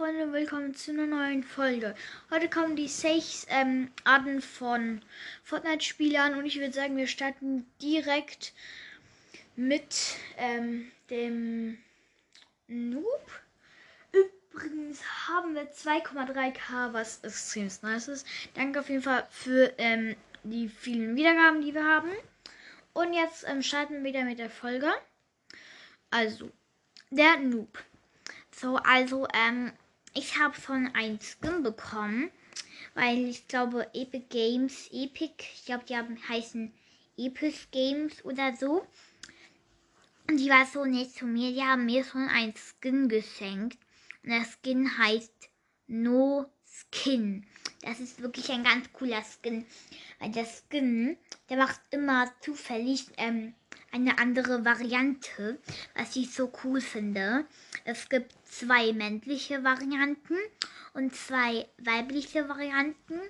Freunde, willkommen zu einer neuen Folge. Heute kommen die sechs ähm, Arten von Fortnite-Spielern und ich würde sagen, wir starten direkt mit ähm, dem Noob. Übrigens haben wir 2,3k, was extrem nice ist. Danke auf jeden Fall für ähm, die vielen Wiedergaben, die wir haben. Und jetzt ähm, starten wir wieder mit der Folge. Also, der Noob. So, also, ähm, ich habe schon ein Skin bekommen, weil ich glaube, Epic Games, Epic, ich glaube, die haben, heißen Epic Games oder so. Und die war so nett zu mir, die haben mir schon ein Skin geschenkt. Und der Skin heißt No Skin. Das ist wirklich ein ganz cooler Skin. Weil der Skin, der macht immer zufällig ähm, eine andere Variante, was ich so cool finde. Es gibt zwei männliche Varianten und zwei weibliche Varianten.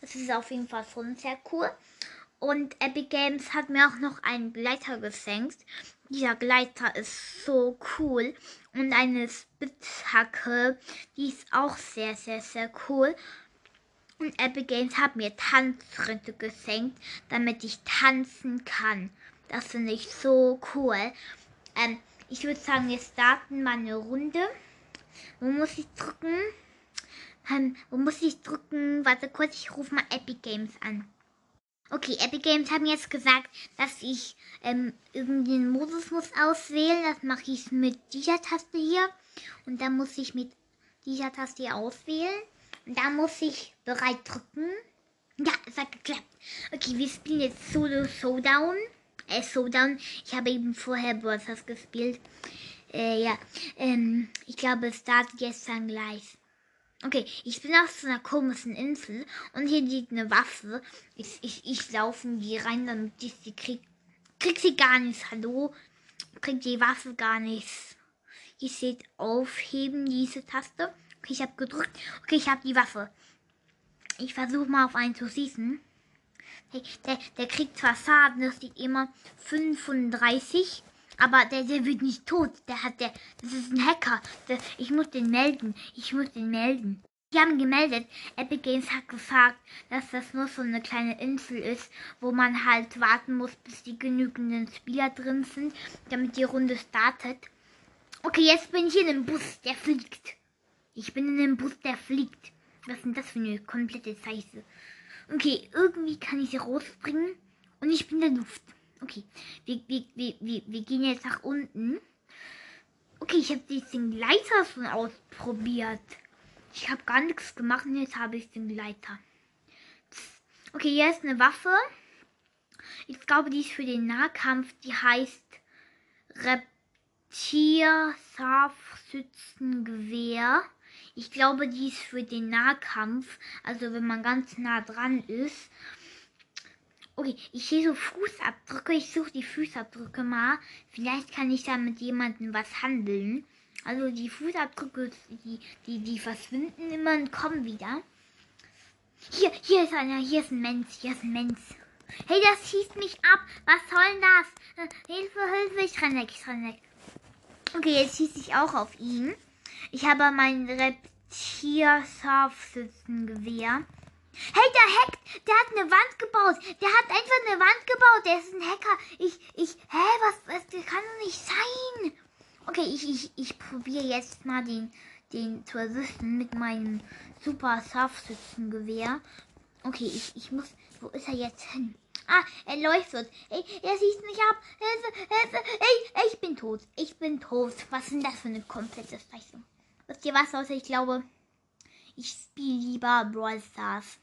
Das ist auf jeden Fall schon sehr cool. Und Epic Games hat mir auch noch einen Gleiter geschenkt. Dieser Gleiter ist so cool. Und eine Spitzhacke, die ist auch sehr, sehr, sehr cool. Und Epic Games hat mir Tanzschritte geschenkt, damit ich tanzen kann. Das finde ich so cool. Ähm, ich würde sagen, wir starten mal eine Runde. Wo muss ich drücken? Ähm, wo muss ich drücken? Warte kurz, ich rufe mal Epic Games an. Okay, Epic Games haben jetzt gesagt, dass ich ähm, irgendeinen Modus muss auswählen. Das mache ich mit dieser Taste hier. Und dann muss ich mit dieser Taste hier auswählen. Und da muss ich bereit drücken. Ja, es hat geklappt. Okay, wir spielen jetzt Solo Showdown äh, Showdown. Ich habe eben vorher Brawlers gespielt. Äh, ja, ähm, ich glaube, es startet dann gleich. Okay, ich bin auf so einer komischen Insel und hier liegt eine Waffe. Ich, ich, ich laufe in die rein, damit ich sie krieg. Krieg sie gar nicht. Hallo? Krieg die Waffe gar nicht. Ihr seht aufheben diese Taste. Okay, ich habe gedrückt. Okay, ich habe die Waffe. Ich versuche mal auf einen zu schießen. Der, der kriegt zwar Schaden, das sieht immer 35, aber der, der wird nicht tot. Der hat der, das ist ein Hacker. Der, ich muss den melden. Ich muss den melden. Die haben gemeldet, Epic Games hat gesagt, dass das nur so eine kleine Insel ist, wo man halt warten muss, bis die genügenden Spieler drin sind, damit die Runde startet. Okay, jetzt bin ich in einem Bus, der fliegt. Ich bin in einem Bus, der fliegt. Was ist denn das für eine komplette Scheiße? Okay, irgendwie kann ich sie rausbringen. Und ich bin in der Luft. Okay, wir, wir, wir, wir, wir gehen jetzt nach unten. Okay, ich habe diesen Gleiter schon ausprobiert. Ich habe gar nichts gemacht und jetzt habe ich den Gleiter. Okay, hier ist eine Waffe. Ich glaube, die ist für den Nahkampf. Die heißt Reptier Scharfschützengewehr. Ich glaube, die ist für den Nahkampf, also wenn man ganz nah dran ist. Okay, ich sehe so Fußabdrücke. Ich suche die Fußabdrücke mal. Vielleicht kann ich da mit jemandem was handeln. Also die Fußabdrücke, die, die, die verschwinden immer und kommen wieder. Hier, hier ist einer, hier ist ein Mensch, hier ist ein Mensch. Hey, das schießt mich ab. Was soll denn das? Äh, Hilfe, Hilfe, ich renn weg, ich renn weg. Okay, jetzt schieße ich auch auf ihn. Ich habe mein Reptier-Scharfschützengewehr. Hey, der hackt, der hat eine Wand gebaut. Der hat einfach eine Wand gebaut. Der ist ein Hacker. Ich, ich, hä, was, was, das kann doch nicht sein. Okay, ich, ich, ich probiere jetzt mal den, den zu erwischen mit meinem super Scharfschützengewehr. Okay, ich, ich muss, wo ist er jetzt hin? Ah, er leuchtet. Ey, er schießt mich ab. Hilfe, Hilfe. Ey, ich bin tot. Ich bin tot. Was ist denn das für eine komplette Scheiße? Wisst ihr was, Leute? Ich glaube, ich spiele lieber Brawl Stars.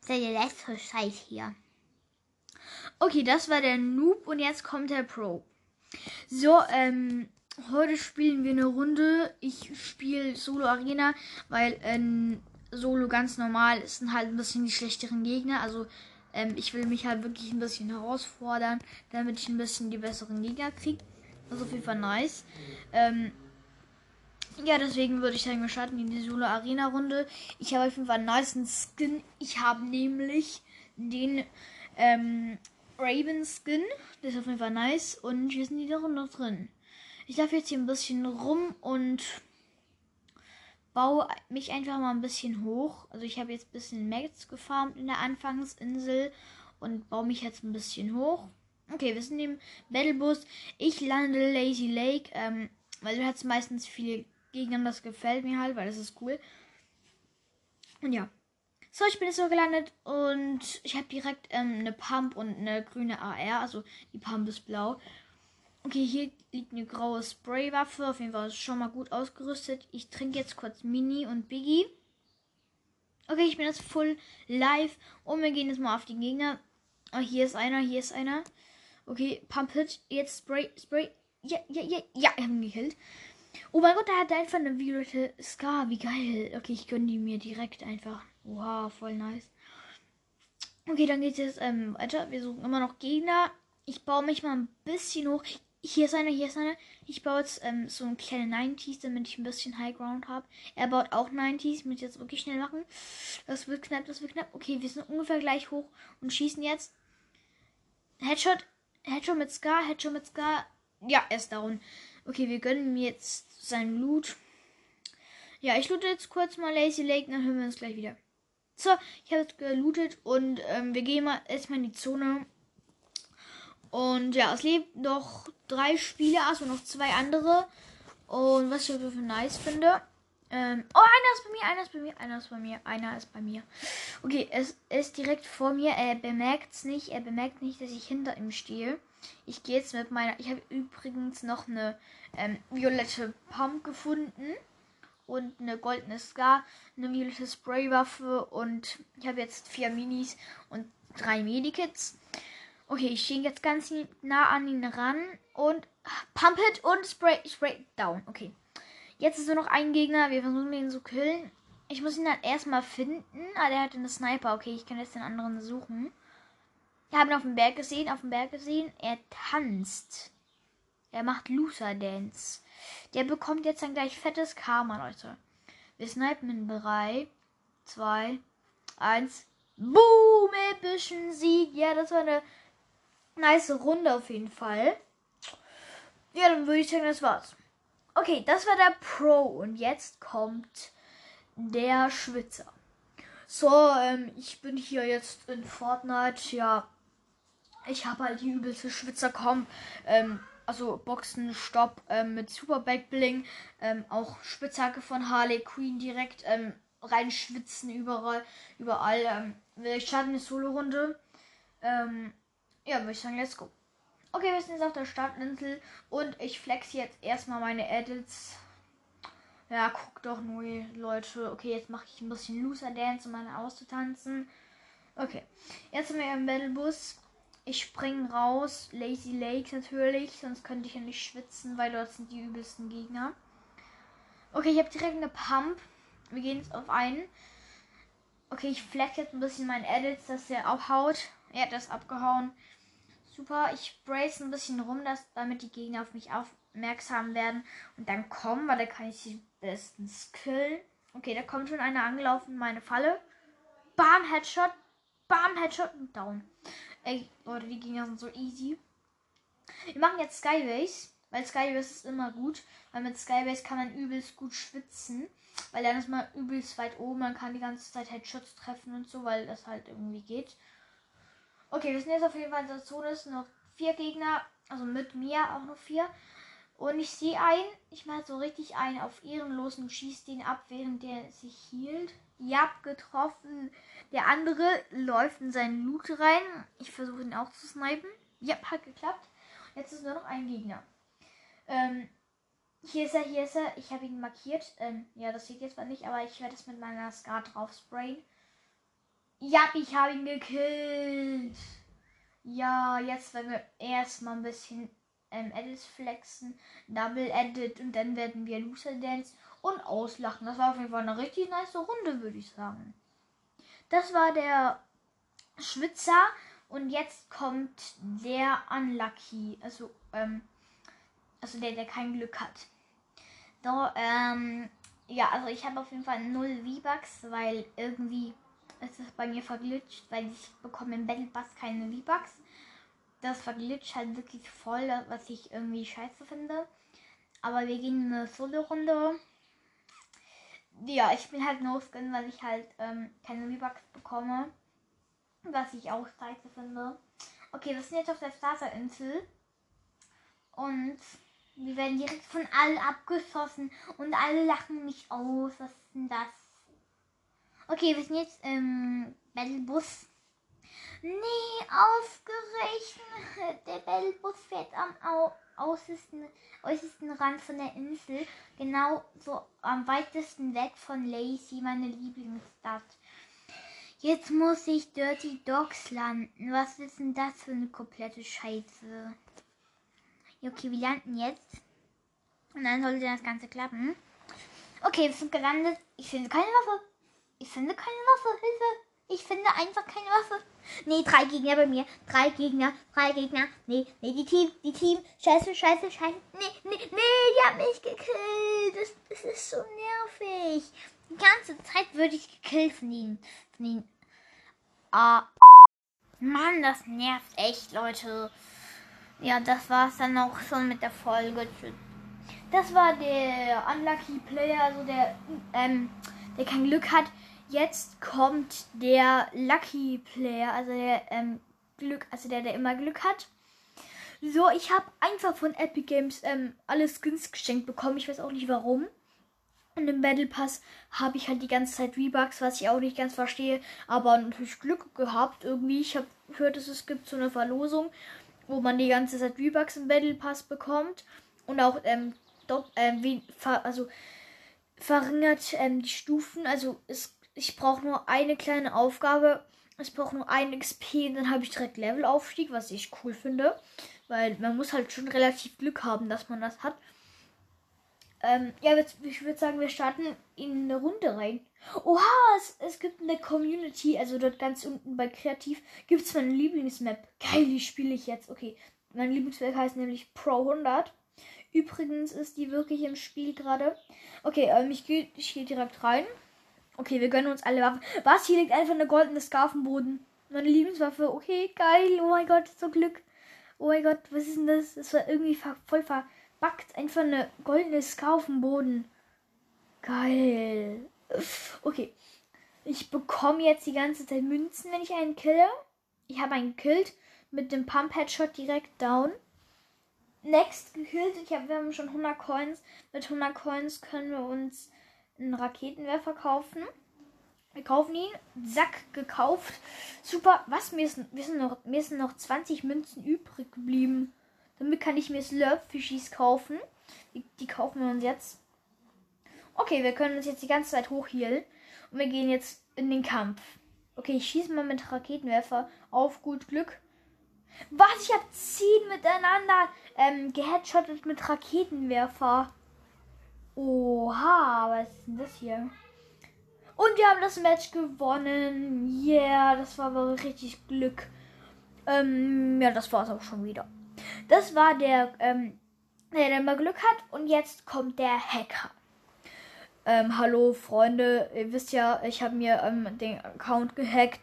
Das ist ja der letzte Scheiß hier. Okay, das war der Noob und jetzt kommt der Pro. So, ähm, heute spielen wir eine Runde. Ich spiele Solo Arena, weil ähm, Solo ganz normal ist sind halt ein bisschen die schlechteren Gegner. Also ähm, ich will mich halt wirklich ein bisschen herausfordern, damit ich ein bisschen die besseren Gegner kriege. Das ist auf jeden Fall nice. Ähm, ja, deswegen würde ich sagen, wir starten in die Solo Arena Runde. Ich habe auf jeden Fall einen nice Skin. Ich habe nämlich den ähm, Raven Skin. Der ist auf jeden Fall nice. Und hier sind die da noch drin. Ich darf jetzt hier ein bisschen rum und baue mich einfach mal ein bisschen hoch. Also ich habe jetzt ein bisschen Max gefarmt in der Anfangsinsel und baue mich jetzt ein bisschen hoch. Okay, wir sind im Battlebus. Ich lande Lazy Lake, ähm, weil du hast meistens viele Gegner. Das gefällt mir halt, weil das ist cool. Und ja. So, ich bin jetzt so gelandet und ich habe direkt ähm, eine Pump und eine grüne AR. Also die Pump ist blau. Okay, hier liegt eine graue Spraywaffe. Auf jeden Fall schon mal gut ausgerüstet. Ich trinke jetzt kurz Mini und Biggie. Okay, ich bin jetzt full live. Und wir gehen jetzt mal auf die Gegner. Oh, hier ist einer, hier ist einer. Okay, Pump Hit. Jetzt Spray, Spray. Ja, ja, ja, ja, ich habe ihn gekillt. Oh mein Gott, da hat er einfach eine violette Scar. Wie geil. Okay, ich gönne die mir direkt einfach. Wow, voll nice. Okay, dann geht es jetzt ähm, weiter. Wir suchen immer noch Gegner. Ich baue mich mal ein bisschen hoch. Hier ist einer, hier ist einer. Ich baue jetzt ähm, so ein kleine 90s, damit ich ein bisschen High Ground habe. Er baut auch 90s. Ich muss jetzt wirklich schnell machen. Das wird knapp, das wird knapp. Okay, wir sind ungefähr gleich hoch und schießen jetzt. Headshot. Headshot mit Scar, Headshot mit Scar. Ja, er ist down. Okay, wir gönnen mir jetzt seinen Loot. Ja, ich loote jetzt kurz mal Lazy Lake, dann hören wir uns gleich wieder. So, ich habe jetzt gelootet und ähm, wir gehen mal erstmal in die Zone. Und ja, es leben noch drei Spieler, also noch zwei andere. Und was ich für nice finde. Ähm, oh, einer ist bei mir, einer ist bei mir, einer ist bei mir, einer ist bei mir. Okay, es ist direkt vor mir. Er bemerkt es nicht. Er bemerkt nicht, dass ich hinter ihm stehe. Ich gehe jetzt mit meiner. Ich habe übrigens noch eine ähm, violette Pump gefunden. Und eine goldene Scar, eine violette Spraywaffe. Und ich habe jetzt vier Minis und drei Medikits. Okay, ich stehe jetzt ganz nah an ihn ran und Pump It und Spray, Spray down. Okay. Jetzt ist nur noch ein Gegner. Wir versuchen ihn zu killen. Ich muss ihn dann erstmal finden. Ah, der hat eine Sniper. Okay, ich kann jetzt den anderen suchen. Wir haben ihn auf dem Berg gesehen, auf dem Berg gesehen. Er tanzt. Er macht Loser Dance. Der bekommt jetzt dann gleich fettes Karma, Leute. Wir snipen in 3, 2, 1. Boom! Epischen Sieg. Ja, das war eine nice Runde auf jeden Fall. Ja, dann würde ich sagen, das war's. Okay, das war der Pro und jetzt kommt der Schwitzer. So, ähm, ich bin hier jetzt in Fortnite. Ja, ich habe halt die übelste Schwitzer kommen. Ähm, also Boxen, Stopp ähm, mit Super Backbling. Ähm, auch Spitzhacke von Harley Queen direkt ähm, reinschwitzen überall. Überall. Ähm, wir starten eine Solo-Runde. Ähm, ja, würde ich sagen, let's go. Okay, wir sind jetzt auf der Startinsel und ich flex jetzt erstmal meine Edits. Ja, guck doch nur, Leute. Okay, jetzt mache ich ein bisschen Loser Dance, um meine auszutanzen. Okay, jetzt sind wir im Battlebus. Ich spring raus. Lazy Lake natürlich, sonst könnte ich ja nicht schwitzen, weil dort sind die übelsten Gegner. Okay, ich habe direkt eine Pump. Wir gehen jetzt auf einen. Okay, ich flex jetzt ein bisschen meinen Edits, dass der abhaut. Er hat das abgehauen. Super, ich brace ein bisschen rum, dass, damit die Gegner auf mich aufmerksam werden und dann kommen, weil da kann ich sie bestens killen. Okay, da kommt schon einer angelaufen, meine Falle. Bam, Headshot. Bam, Headshot und down. Ey, Leute, die Gegner sind so easy. Wir machen jetzt Skybase, weil Skybase ist immer gut, weil mit Skybase kann man übelst gut schwitzen, weil dann ist man übelst weit oben, man kann die ganze Zeit Headshots treffen und so, weil das halt irgendwie geht. Okay, wir sind jetzt auf jeden Fall in der Zone. Es sind noch vier Gegner. Also mit mir auch noch vier. Und ich sehe einen. Ich mache so richtig einen auf ehrenlos und schieße den ab, während der sich hielt. Ja, getroffen. Der andere läuft in seinen Loot rein. Ich versuche ihn auch zu snipen. Ja, hat geklappt. Jetzt ist nur noch ein Gegner. Ähm, hier ist er, hier ist er. Ich habe ihn markiert. Ähm, ja, das sieht jetzt mal nicht, aber ich werde es mit meiner Scar drauf sprayen. Ja, ich habe ihn gekillt. Ja, jetzt werden wir erstmal ein bisschen ähm, Edits flexen, Double Edit und dann werden wir Loser Dance und auslachen. Das war auf jeden Fall eine richtig nice Runde, würde ich sagen. Das war der Schwitzer und jetzt kommt der Unlucky, also ähm, also der, der kein Glück hat. So, ähm, ja, also ich habe auf jeden Fall null V-Bucks, weil irgendwie ist es bei mir verglitscht, weil ich bekomme im Battle Pass keine V-Bucks. Das verglitscht halt wirklich voll, was ich irgendwie scheiße finde. Aber wir gehen in eine Solo-Runde. Ja, ich bin halt no skin, weil ich halt ähm, keine V-Bucks bekomme. Was ich auch scheiße finde. Okay, wir sind jetzt auf der Starter-Insel. Und wir werden direkt von allen abgeschossen. Und alle lachen mich aus. Was ist denn das? Okay, wir sind jetzt im Battlebus. Nee, ausgerechnet. Der Battlebus fährt am Au äußersten, äußersten Rand von der Insel. Genau so am weitesten weg von Lacey, meine Lieblingsstadt. Jetzt muss ich Dirty Dogs landen. Was ist denn das für eine komplette Scheiße? Okay, wir landen jetzt. Und dann sollte das Ganze klappen. Okay, wir sind gelandet. Ich finde keine Waffe. Ich finde keine Waffe. Hilfe. Ich finde einfach keine Waffe. Nee, drei Gegner bei mir. Drei Gegner. Drei Gegner. Nee, nee, die Team. Die Team. Scheiße, scheiße, scheiße. Nee, nee, nee, die haben mich gekillt. Das, das ist so nervig. Die ganze Zeit würde ich gekillt von ihnen. Von ihnen. Ah. Mann, das nervt echt, Leute. Ja, das war's dann auch schon mit der Folge. Das war der Unlucky Player, also der, ähm, der kein Glück hat. Jetzt kommt der Lucky Player, also der ähm, Glück, also der, der immer Glück hat. So, ich habe einfach von Epic Games ähm, alle Skins geschenkt bekommen. Ich weiß auch nicht warum. Und im Battle Pass habe ich halt die ganze Zeit V-Bucks, was ich auch nicht ganz verstehe. Aber natürlich Glück gehabt irgendwie. Ich habe gehört, dass es gibt so eine Verlosung, wo man die ganze Zeit V-Bucks im Battle Pass bekommt. Und auch, ähm, dort, ähm, also verringert ähm, die Stufen. Also es ich brauche nur eine kleine Aufgabe. Ich brauche nur ein XP und dann habe ich direkt Levelaufstieg, was ich cool finde. Weil man muss halt schon relativ Glück haben, dass man das hat. Ähm, ja, ich würde sagen, wir starten in eine Runde rein. Oha, es, es gibt eine Community, also dort ganz unten bei Kreativ gibt es meine Lieblingsmap. Geil, die spiele ich jetzt. Okay, mein Lieblingsmap heißt nämlich Pro 100. Übrigens ist die wirklich im Spiel gerade. Okay, ähm, ich gehe ich geh direkt rein. Okay, wir gönnen uns alle Waffen. Was? Hier liegt einfach eine goldene Scarf am Boden. Meine Lieblingswaffe. Okay, geil. Oh mein Gott, so Glück. Oh mein Gott, was ist denn das? Das war irgendwie voll verbackt. Einfach eine goldene Scarf am Boden. Geil. Okay. Ich bekomme jetzt die ganze Zeit Münzen, wenn ich einen kille. Ich habe einen gekillt mit dem Pump Headshot direkt down. Next gekillt. Ich hab, wir haben schon 100 Coins. Mit 100 Coins können wir uns einen Raketenwerfer kaufen. Wir kaufen ihn. Sack gekauft. Super. Was? Mir, ist, mir, sind noch, mir sind noch 20 Münzen übrig geblieben. Damit kann ich mir Slurp-Fischis kaufen. Die, die, kaufen wir uns jetzt. Okay, wir können uns jetzt die ganze Zeit hochhielen. Und wir gehen jetzt in den Kampf. Okay, ich schieße mal mit Raketenwerfer auf gut Glück. Was? Ich habe 10 miteinander ähm, geheadshottet mit Raketenwerfer. Oha, was ist denn das hier? Und wir haben das Match gewonnen. Yeah, das war aber richtig Glück. Ähm, ja, das war es auch schon wieder. Das war der, ähm, der, der mal Glück hat. Und jetzt kommt der Hacker. Ähm, hallo Freunde, ihr wisst ja, ich habe mir ähm, den Account gehackt.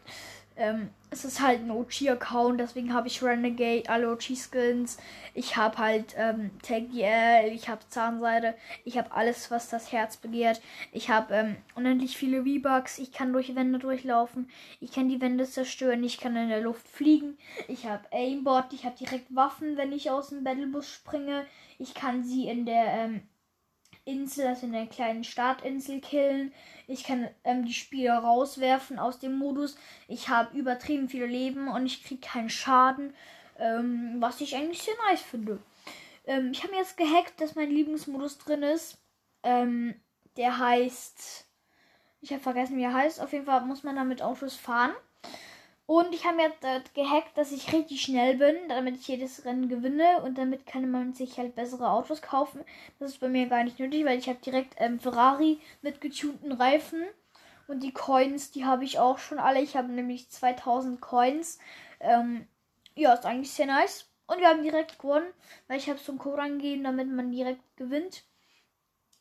Ähm, es ist halt ein OG-Account, deswegen habe ich Renegade, alle OG-Skins. Ich habe halt ähm, TagL, ich habe Zahnseide, ich habe alles, was das Herz begehrt. Ich habe ähm, unendlich viele V-Bucks, ich kann durch Wände durchlaufen, ich kann die Wände zerstören, ich kann in der Luft fliegen. Ich habe Aimbot, ich habe direkt Waffen, wenn ich aus dem Battlebus springe. Ich kann sie in der ähm, Insel, also in der kleinen Startinsel killen. Ich kann ähm, die Spieler rauswerfen aus dem Modus. Ich habe übertrieben viele Leben und ich kriege keinen Schaden, ähm, was ich eigentlich sehr nice finde. Ähm, ich habe jetzt gehackt, dass mein Lieblingsmodus drin ist. Ähm, der heißt. Ich habe vergessen, wie er heißt. Auf jeden Fall muss man damit Autos fahren. Und ich habe mir äh, gehackt, dass ich richtig schnell bin, damit ich jedes Rennen gewinne und damit kann man sich halt bessere Autos kaufen. Das ist bei mir gar nicht nötig, weil ich habe direkt ähm, Ferrari mit getunten Reifen und die Coins, die habe ich auch schon alle. Ich habe nämlich 2000 Coins. Ähm, ja, ist eigentlich sehr nice. Und wir haben direkt gewonnen, weil ich habe so einen Code angegeben, damit man direkt gewinnt.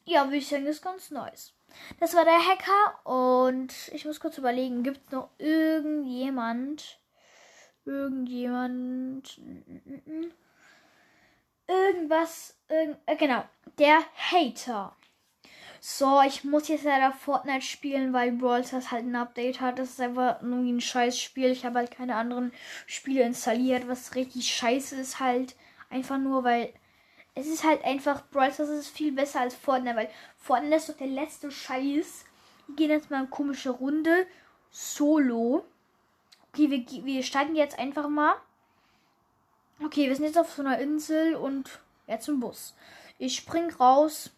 Ja, würde ich sagen, ist ganz nice. Das war der Hacker und ich muss kurz überlegen, gibt es noch irgendjemand? Irgendjemand? Irgendwas? Irgend, äh, genau, der Hater. So, ich muss jetzt leider Fortnite spielen, weil Brawl Stars halt ein Update hat. Das ist einfach nur ein scheiß Spiel. Ich habe halt keine anderen Spiele installiert, was richtig scheiße ist halt. Einfach nur, weil es ist halt einfach, Brawl Stars ist viel besser als Fortnite, weil Fortnite ist doch der letzte Scheiß. Wir gehen jetzt mal eine komische Runde. Solo. Okay, wir, wir steigen jetzt einfach mal. Okay, wir sind jetzt auf so einer Insel und jetzt im Bus. Ich spring raus.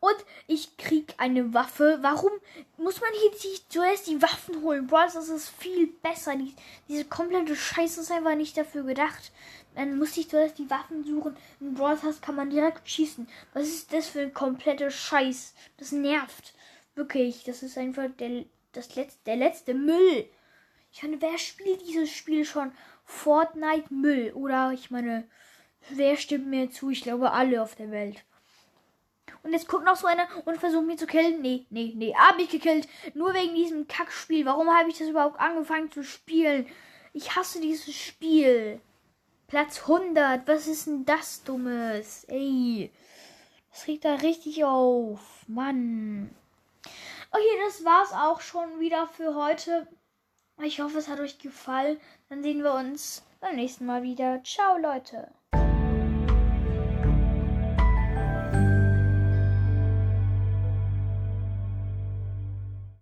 Und ich krieg eine Waffe. Warum muss man hier sich zuerst die Waffen holen? Bros, das ist viel besser. Die, diese komplette Scheiße ist einfach nicht dafür gedacht. Dann muss ich zuerst die Waffen suchen. In Brawl Stars kann man direkt schießen. Was ist das für ein kompletter Scheiß? Das nervt. Wirklich, das ist einfach der, das letzte, der letzte Müll. Ich meine, wer spielt dieses Spiel schon? Fortnite Müll. Oder ich meine, wer stimmt mir zu? Ich glaube alle auf der Welt. Und jetzt guckt noch so einer und versucht mich zu killen. Nee, nee, nee. Hab ich gekillt. Nur wegen diesem Kackspiel. Warum habe ich das überhaupt angefangen zu spielen? Ich hasse dieses Spiel. Platz 100. Was ist denn das Dummes? Ey. Das regt da richtig auf. Mann. Okay, das war's auch schon wieder für heute. Ich hoffe, es hat euch gefallen. Dann sehen wir uns beim nächsten Mal wieder. Ciao, Leute.